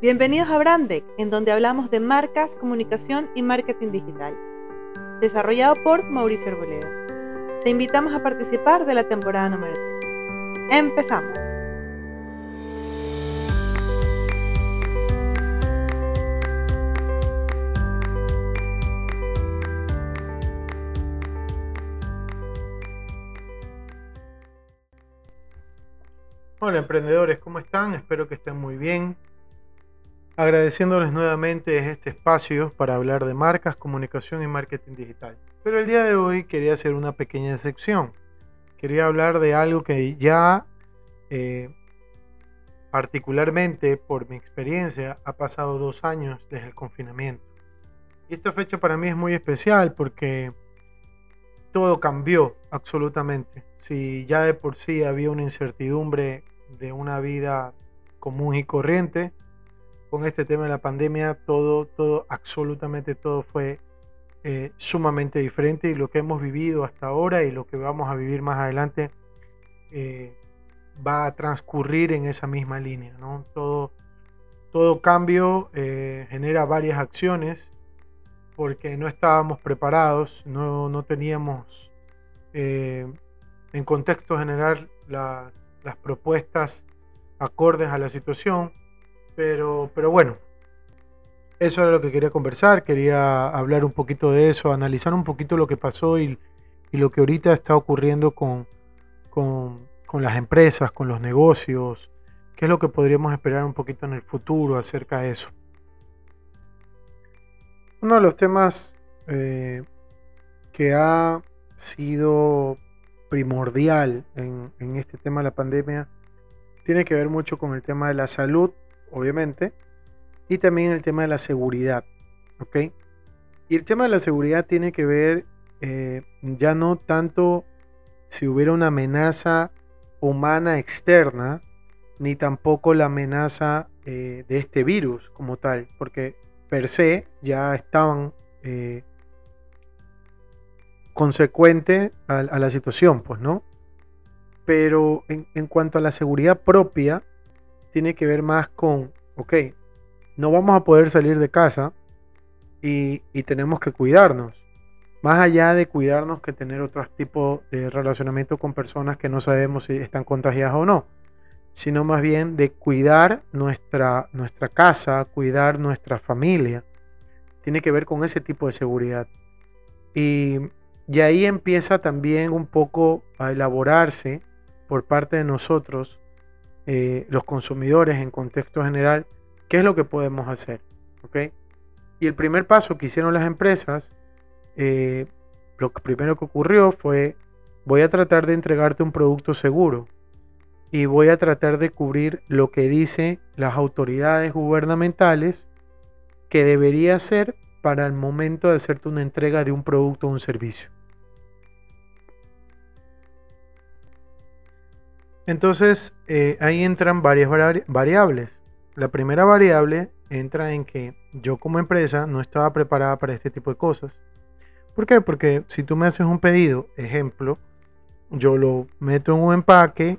Bienvenidos a Brandec, en donde hablamos de marcas, comunicación y marketing digital. Desarrollado por Mauricio Arboleda. Te invitamos a participar de la temporada número 3. ¡Empezamos! Hola emprendedores, ¿cómo están? Espero que estén muy bien. Agradeciéndoles nuevamente este espacio para hablar de marcas, comunicación y marketing digital. Pero el día de hoy quería hacer una pequeña sección. Quería hablar de algo que ya, eh, particularmente por mi experiencia, ha pasado dos años desde el confinamiento. Y esta fecha para mí es muy especial porque todo cambió absolutamente. Si ya de por sí había una incertidumbre de una vida común y corriente. Con este tema de la pandemia, todo, todo, absolutamente todo fue eh, sumamente diferente y lo que hemos vivido hasta ahora y lo que vamos a vivir más adelante eh, va a transcurrir en esa misma línea. Todo, todo cambio eh, genera varias acciones porque no estábamos preparados, no, no teníamos en contexto general las, las propuestas acordes a la situación. Pero, pero bueno, eso era lo que quería conversar, quería hablar un poquito de eso, analizar un poquito lo que pasó y, lo que ahorita está ocurriendo con, con, con, las empresas, con los negocios, qué es lo que podríamos esperar un poquito en el futuro acerca de eso. Uno de los temas eh, que ha sido primordial en, este tema de la pandemia tiene que ver mucho con el tema de la salud, obviamente, y también el tema de la seguridad. ¿Ok? Y el tema de la seguridad tiene que ver eh, ya no tanto si hubiera una amenaza humana externa, ni tampoco la amenaza eh, de este virus como tal, porque per se ya estaban eh, consecuente a, la situación, pues, ¿no? Pero en, cuanto a la seguridad propia, tiene que ver más con, ok, no vamos a poder salir de casa y, tenemos que cuidarnos. Más allá de cuidarnos que tener otros tipos de relacionamiento con personas que no sabemos si están contagiadas o no, sino más bien de cuidar nuestra, nuestra casa, cuidar nuestra familia. Tiene que ver con ese tipo de seguridad. Y y ahí empieza también un poco a elaborarse por parte de nosotros, eh, los consumidores en contexto general, qué es lo que podemos hacer. Y el primer paso que hicieron las empresas, eh, lo primero que ocurrió fue, voy a tratar de entregarte un producto seguro y voy a tratar de cubrir lo que dicen las autoridades gubernamentales que debería ser para el momento de hacerte una entrega de un producto o un servicio. Entonces eh, ahí entran varias variables. La primera variable entra en que yo como empresa no estaba preparada para este tipo de cosas. ¿Por qué? Porque si tú me haces un pedido, ejemplo, yo lo meto en un empaque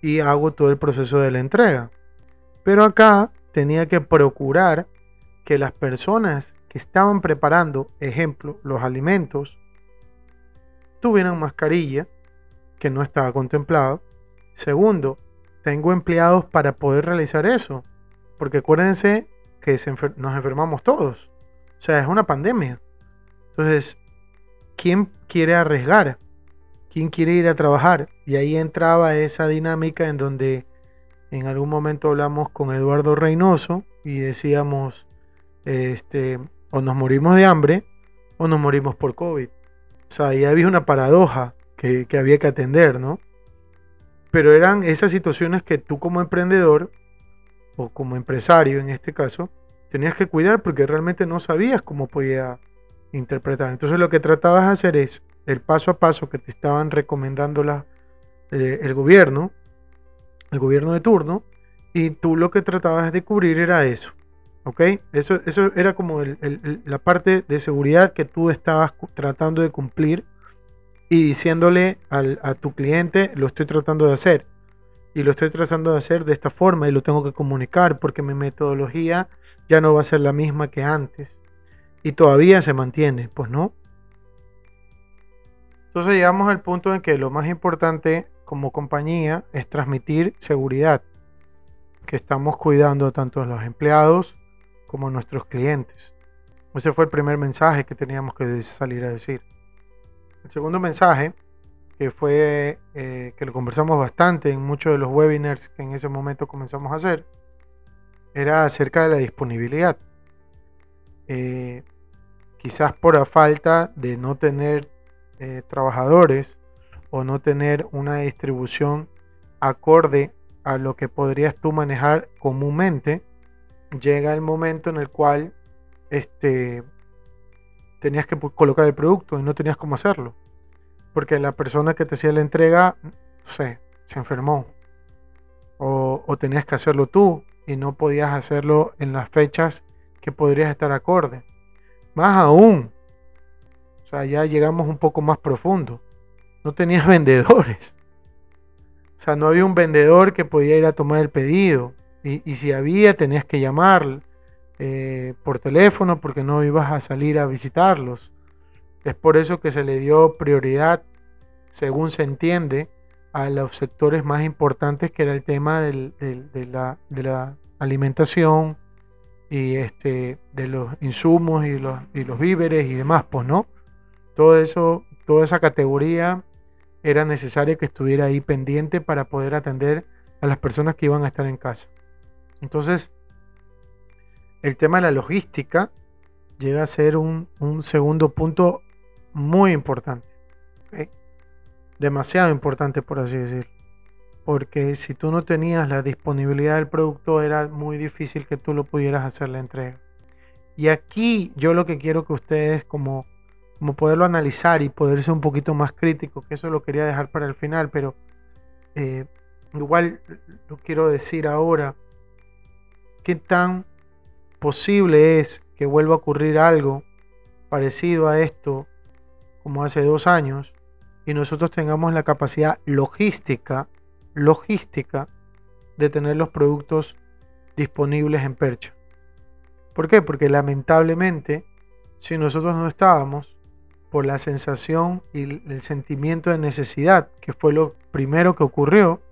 y hago todo el proceso de la entrega. Pero acá tenía que procurar que las personas que estaban preparando, ejemplo, los alimentos, tuvieran mascarilla, que no estaba contemplado. Segundo, tengo empleados para poder realizar eso. Porque acuérdense que nos enfermamos todos. O sea, es una pandemia. Entonces, ¿quién quiere arriesgar? ¿Quién quiere ir a trabajar? Y ahí entraba esa dinámica en donde en algún momento hablamos con Eduardo Reynoso y decíamos, este, o nos morimos de hambre o nos morimos por COVID. O sea, ahí había una paradoja que, había que atender, ¿no? Pero eran esas situaciones que tú como emprendedor o como empresario en este caso, tenías que cuidar porque realmente no sabías cómo podía interpretar. Entonces lo que tratabas de hacer es el paso a paso que te estaban recomendando la, eh, el gobierno, el gobierno de turno, y tú lo que tratabas de cubrir era eso. ¿Ok? Eso, eso era como la parte de seguridad que tú estabas tratando de cumplir y diciéndole a tu cliente, lo estoy tratando de hacer. y lo estoy tratando de hacer de esta forma y lo tengo que comunicar porque mi metodología ya no va a ser la misma que antes y todavía se mantiene, pues no. Entonces llegamos al punto en que lo más importante como compañía es transmitir seguridad, que estamos cuidando tanto a los empleados como a nuestros clientes. Ese fue el primer mensaje que teníamos que salir a decir. El segundo mensaje, que fue eh, que lo conversamos bastante en muchos de los webinars que en ese momento comenzamos a hacer, era acerca de la disponibilidad. Eh, quizás por la falta de no tener eh, trabajadores o no tener una distribución acorde a lo que podrías tú manejar comúnmente, llega el momento en el cual este, tenías que colocar el producto y no tenías cómo hacerlo. Porque la persona que te hacía la entrega, se enfermó. O, o tenías que hacerlo tú y no podías hacerlo en las fechas que podrías estar acorde. Más aún, o sea, ya llegamos un poco más profundo. No tenías vendedores. O sea, no había un vendedor que podía ir a tomar el pedido. Y, y si había, tenías que llamar eh, por teléfono porque no ibas a salir a visitarlos. Es por eso que se le dio prioridad, según se entiende, a los sectores más importantes que era el tema de, la, alimentación y este, de los insumos y los, y víveres y demás, pues no. Todo eso, toda esa categoría era necesario que estuviera ahí pendiente para poder atender a las personas que iban a estar en casa. Entonces, el tema de la logística llega a ser un, segundo punto muy importante. Demasiado importante, por así decirlo. Porque si tú no tenías la disponibilidad del producto, era muy difícil que tú lo pudieras hacer la entrega. Y aquí yo lo que quiero que ustedes como como poderlo analizar y poder ser un poquito más crítico, que eso lo quería dejar para el final, pero eh, igual lo quiero decir ahora, ¿qué tan posible es que vuelva a ocurrir algo parecido a esto como hace dos años y nosotros tengamos la capacidad logística, logística de tener los productos disponibles en Percha? ¿Por qué? Porque lamentablemente, si nosotros no estábamos, por la sensación y el sentimiento de necesidad, que fue lo primero que ocurrió,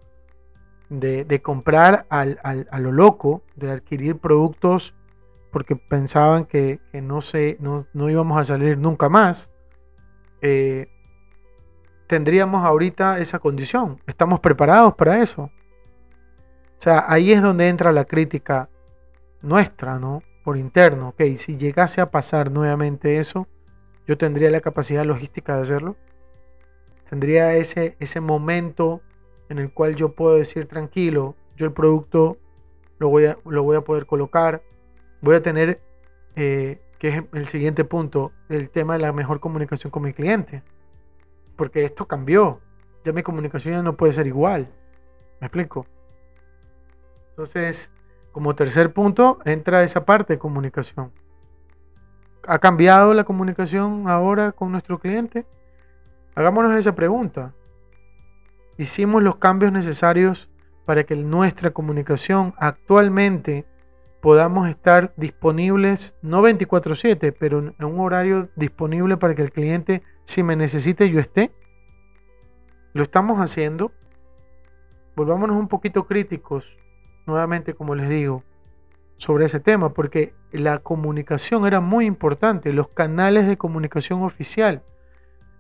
de, comprar al, a lo loco, de adquirir productos porque pensaban que, no, se, no, íbamos a salir nunca más, eh, tendríamos ahorita esa condición. Estamos preparados para eso. O sea, ahí es donde entra la crítica nuestra, ¿no? Por interno. Ok, si llegase a pasar nuevamente eso, yo tendría la capacidad logística de hacerlo. Tendría ese, ese momento en el cual yo puedo decir tranquilo, yo el producto lo voy a, lo voy a poder colocar. Voy a tener, eh, que es el siguiente punto, el tema de la mejor comunicación con mi cliente. Porque esto cambió. Ya mi comunicación ya no puede ser igual. ¿Me explico? Entonces, como tercer punto, entra esa parte de comunicación. ¿Ha cambiado la comunicación ahora con nuestro cliente? Hagámonos esa pregunta. ¿Hicimos los cambios necesarios para que nuestra comunicación actualmente podamos estar disponibles, no 24/7, pero en un horario disponible para que el cliente, si me necesite, yo esté? ¿Lo estamos haciendo? Volvámonos un poquito críticos, nuevamente como les digo sobre ese tema, porque la comunicación era muy importante, los canales de comunicación oficial.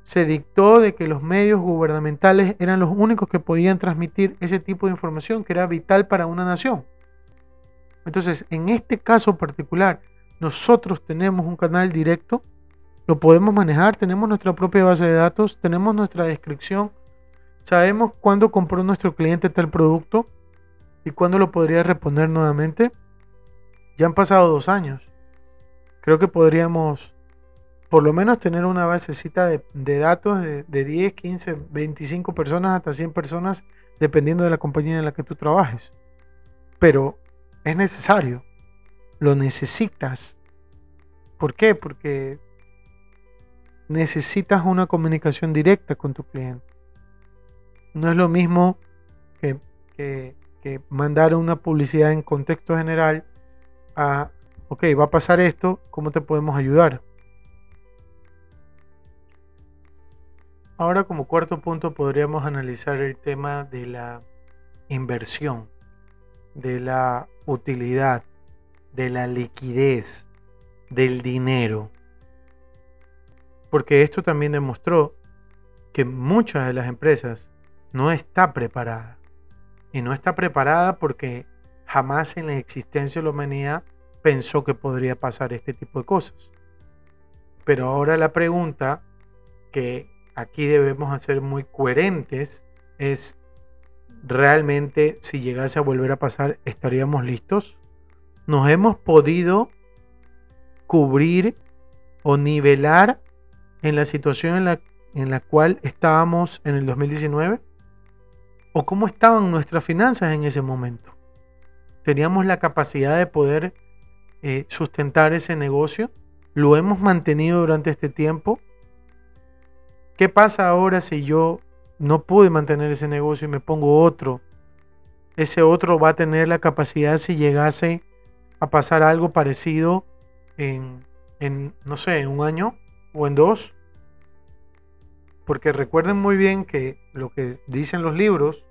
Se dictó de que los medios gubernamentales eran los únicos que podían transmitir ese tipo de información que era vital para una nación. Entonces, en este caso particular, nosotros tenemos un canal directo, lo podemos manejar, tenemos nuestra propia base de datos, tenemos nuestra descripción, sabemos cuándo compró nuestro cliente tal producto y cuándo lo podría reponer nuevamente. Ya han pasado dos años. Creo que podríamos por lo menos tener una basecita de, datos de, 10, 15, 25 personas hasta 100 personas, dependiendo de la compañía en la que tú trabajes. Pero es necesario. Lo necesitas. ¿Por qué? Porque necesitas una comunicación directa con tu cliente. No es lo mismo que que, mandar una publicidad en contexto general a, ok, va a pasar esto, ¿cómo te podemos ayudar? Ahora como cuarto punto podríamos analizar el tema de la inversión, de la utilidad, de la liquidez, del dinero. Porque esto también demostró que muchas de las empresas no está preparada. Y no está preparada porque jamás en la existencia de la humanidad pensó que podría pasar este tipo de cosas. Pero ahora la pregunta que aquí debemos hacer muy coherentes es, ¿realmente si llegase a volver a pasar estaríamos listos? ¿Nos hemos podido cubrir o nivelar en la situación en la, en la cual estábamos en el 2019? ¿O cómo estaban nuestras finanzas en ese momento? ¿Teníamos la capacidad de poder eh, sustentar ese negocio? ¿Lo hemos mantenido durante este tiempo? ¿Qué pasa ahora si yo no pude mantener ese negocio y me pongo otro? Ese otro va a tener la capacidad si llegase a pasar algo parecido en, en no sé, en un año o en dos. Porque recuerden muy bien que lo que dicen los libros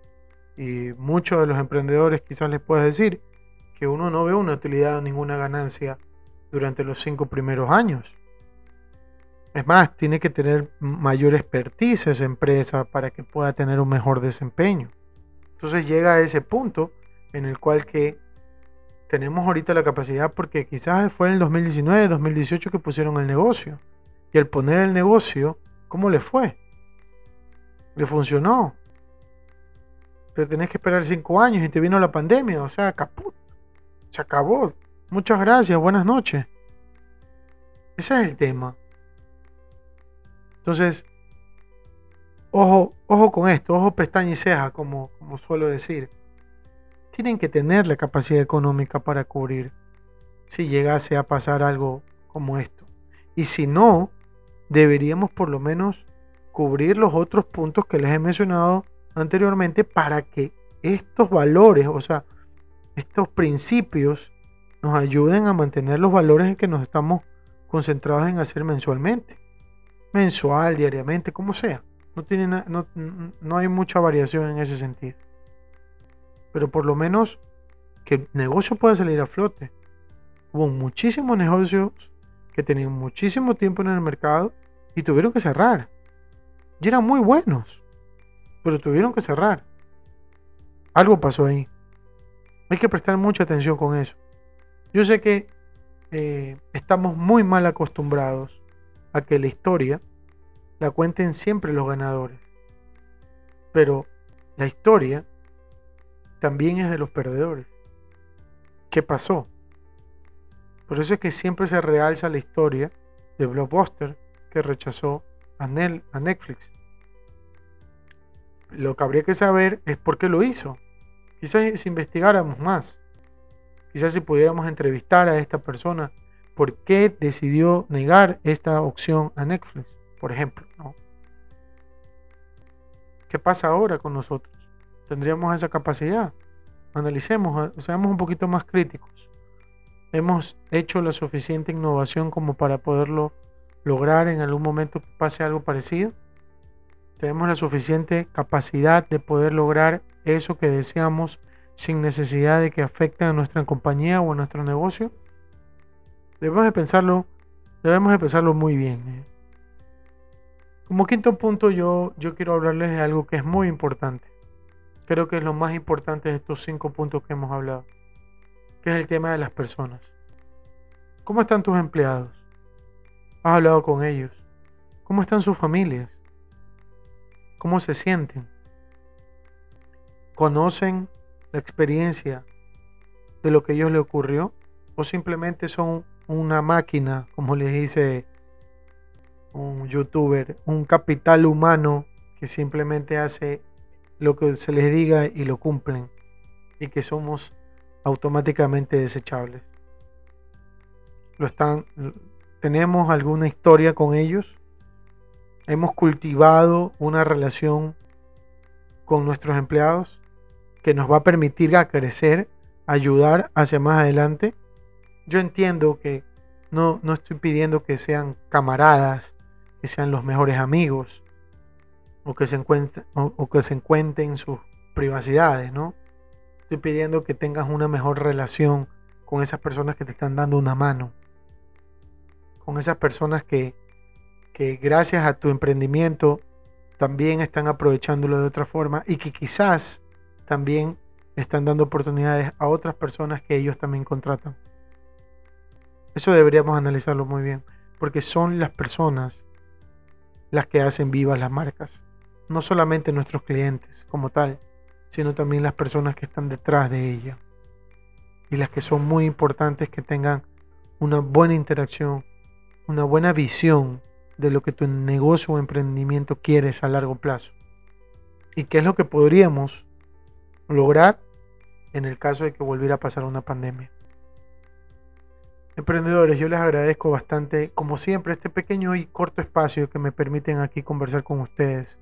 y muchos de los emprendedores quizás les puedes decir que uno no ve una utilidad o ninguna ganancia durante los cinco primeros años. Es más, tiene que tener mayor expertise esa empresa para que pueda tener un mejor desempeño. Entonces llega a ese punto en el cual que tenemos ahorita la capacidad porque quizás fue en el 2019, 2018 que pusieron el negocio. Y al poner el negocio, ¿cómo le fue? ¿Le funcionó? Pero tenés que esperar cinco años y te vino la pandemia, o sea, caput. Se acabó. Muchas gracias, buenas noches. Ese es el tema. Entonces, ojo, ojo con esto, ojo pestaña y ceja, como, como suelo decir. Tienen que tener la capacidad económica para cubrir si llegase a pasar algo como esto. Y si no, deberíamos por lo menos cubrir los otros puntos que les he mencionado anteriormente para que estos valores, o sea, estos principios nos ayuden a mantener los valores en que nos estamos concentrados en hacer mensualmente mensual, diariamente, como sea. No, tiene no, no hay mucha variación en ese sentido. Pero por lo menos que el negocio pueda salir a flote. Hubo muchísimos negocios que tenían muchísimo tiempo en el mercado y tuvieron que cerrar. Y eran muy buenos, pero tuvieron que cerrar. Algo pasó ahí. Hay que prestar mucha atención con eso. Yo sé que eh, estamos muy mal acostumbrados a que la historia la cuenten siempre los ganadores. Pero la historia también es de los perdedores. ¿Qué pasó? Por eso es que siempre se realza la historia de Blockbuster que rechazó a, Netflix. Lo que habría que saber es por qué lo hizo. Quizás si investigáramos más, quizás si pudiéramos entrevistar a esta persona por qué decidió negar esta opción a Netflix, por ejemplo. ¿Qué pasa ahora con nosotros? ¿Tendríamos esa capacidad? Analicemos, eh, seamos un poquito más críticos. ¿Hemos hecho la suficiente innovación como para poderlo lograr en algún momento que pase algo parecido? ¿Tenemos la suficiente capacidad de poder lograr eso que deseamos sin necesidad de que afecte a nuestra compañía o a nuestro negocio? Debemos de pensarlo, debemos de pensarlo muy bien. ¿eh? Como quinto punto yo, yo quiero hablarles de algo que es muy importante. Creo que es lo más importante de estos cinco puntos que hemos hablado, que es el tema de las personas. ¿Cómo están tus empleados? ¿Has hablado con ellos? ¿Cómo están sus familias? ¿Cómo se sienten? ¿Conocen la experiencia de lo que a ellos le ocurrió? ¿O simplemente son una máquina, como les dice un youtuber, un capital humano que simplemente hace lo que se les diga y lo cumplen y que somos automáticamente desechables. Lo están tenemos alguna historia con ellos. Hemos cultivado una relación con nuestros empleados. que nos va a permitir a crecer, ayudar hacia más adelante. Yo entiendo que no, no estoy pidiendo que sean camaradas, que sean los mejores amigos, o que se encuentren, o, que se encuentren en sus privacidades, ¿no? Estoy pidiendo que tengas una mejor relación con esas personas que te están dando una mano, con esas personas que, que gracias a tu emprendimiento también están aprovechándolo de otra forma y que quizás también están dando oportunidades a otras personas que ellos también contratan. Eso deberíamos analizarlo muy bien, porque son las personas las que hacen vivas las marcas. No solamente nuestros clientes como tal, sino también las personas que están detrás de ella. Y las que son muy importantes que tengan una buena interacción, una buena visión de lo que tu negocio o emprendimiento quieres a largo plazo. Y qué es lo que podríamos lograr en el caso de que volviera a pasar una pandemia. Emprendedores, yo les agradezco bastante, como siempre, este pequeño y corto espacio que me permiten aquí conversar con ustedes.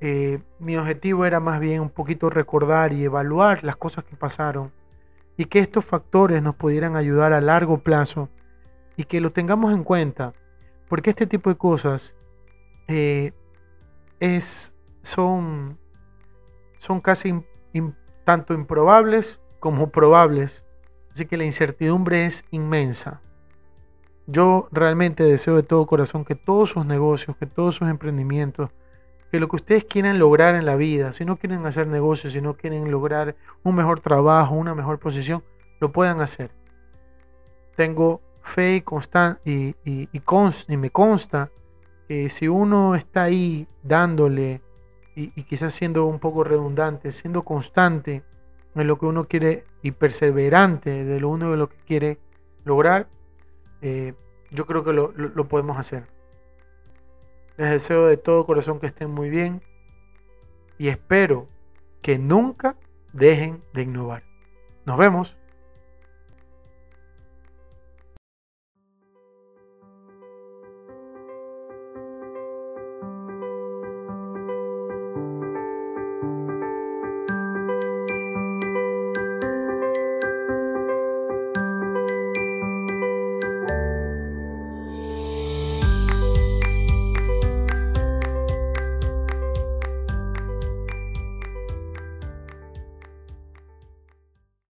Eh, mi objetivo era más bien un poquito recordar y evaluar las cosas que pasaron y que estos factores nos pudieran ayudar a largo plazo y que lo tengamos en cuenta porque este tipo de cosas eh, es, son, son casi tanto improbables como probables. Así que la incertidumbre es inmensa. Yo realmente deseo de todo corazón que todos sus negocios, que todos sus emprendimientos, que lo que ustedes quieran lograr en la vida, si no quieren hacer negocios, si no quieren lograr un mejor trabajo, una mejor posición, lo puedan hacer. Tengo fe y, y, y, y, me consta que si uno está ahí dándole y, quizás siendo un poco redundante, siendo constante en lo que uno quiere y perseverante de lo uno de lo que quiere lograr, eh, yo creo que lo, lo podemos hacer. Les deseo de todo corazón que estén muy bien y espero que nunca dejen de innovar. Nos vemos.